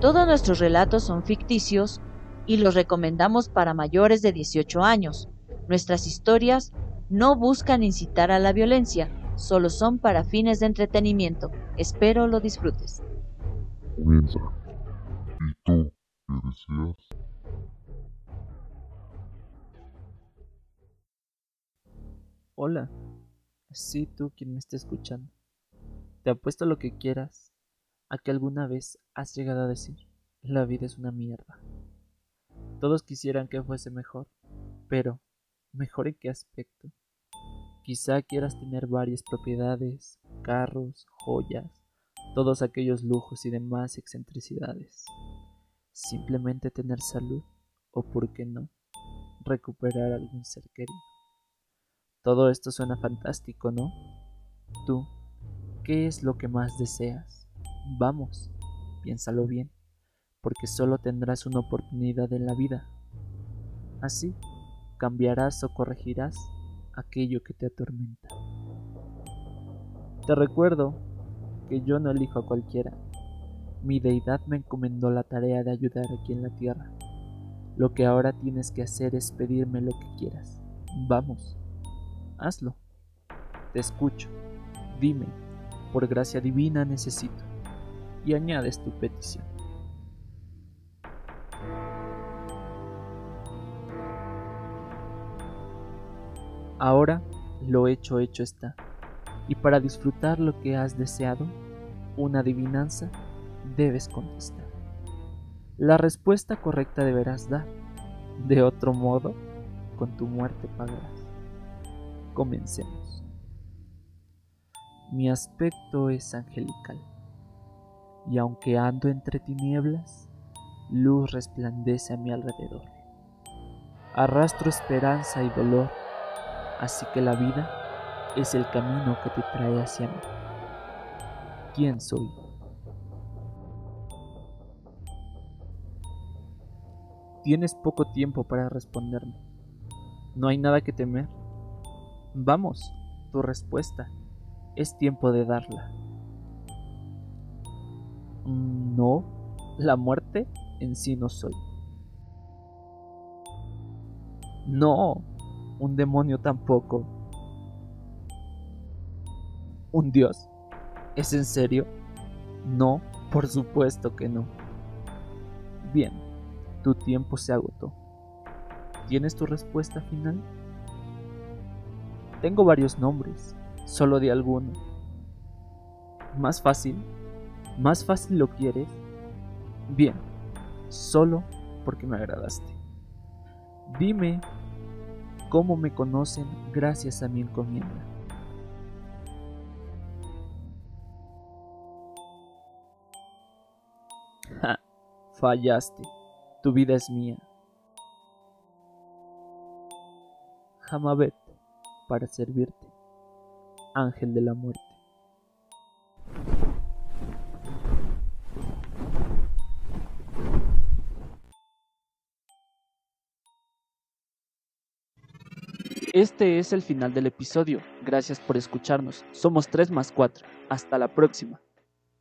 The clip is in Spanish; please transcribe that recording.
Todos nuestros relatos son ficticios y los recomendamos para mayores de 18 años. Nuestras historias no buscan incitar a la violencia, solo son para fines de entretenimiento. Espero lo disfrutes. Comienza. ¿Y tú qué deseas? Hola. Sí, tú quien me está escuchando. Te apuesto lo que quieras a que alguna vez has llegado a decir, la vida es una mierda. Todos quisieran que fuese mejor, pero ¿mejor en qué aspecto? Quizá quieras tener varias propiedades, carros, joyas, todos aquellos lujos y demás excentricidades. Simplemente tener salud, o por qué no, recuperar algún ser querido. Todo esto suena fantástico, ¿no? Tú, ¿qué es lo que más deseas? Vamos, piénsalo bien, porque solo tendrás una oportunidad en la vida. Así, cambiarás o corregirás aquello que te atormenta. Te recuerdo que yo no elijo a cualquiera. Mi deidad me encomendó la tarea de ayudar aquí en la tierra. Lo que ahora tienes que hacer es pedirme lo que quieras. Vamos hazlo. Te escucho. Dime, por gracia divina necesito. Y añades tu petición. Ahora lo hecho hecho está. Y para disfrutar lo que has deseado, una adivinanza, debes contestar. La respuesta correcta deberás dar. De otro modo, con tu muerte pagarás. Comencemos. Mi aspecto es angelical, y aunque ando entre tinieblas, luz resplandece a mi alrededor. Arrastro esperanza y dolor, así que la vida es el camino que te trae hacia mí. ¿Quién soy? Tienes poco tiempo para responderme. No hay nada que temer Vamos, tu respuesta. Es tiempo de darla. No, la muerte en sí no soy. No, un demonio tampoco. ¿Un dios? ¿Es en serio? No, por supuesto que no. Bien, tu tiempo se agotó. ¿Tienes tu respuesta final? Tengo varios nombres, solo de alguno. ¿Más fácil? ¿Más fácil lo quieres? Bien, solo porque me agradaste. Dime cómo me conocen gracias a mi encomienda. Ja, fallaste. Tu vida es mía. Jamabet para servirte, ángel de la muerte. Este es el final del episodio. Gracias por escucharnos. Somos 3 más 4. Hasta la próxima.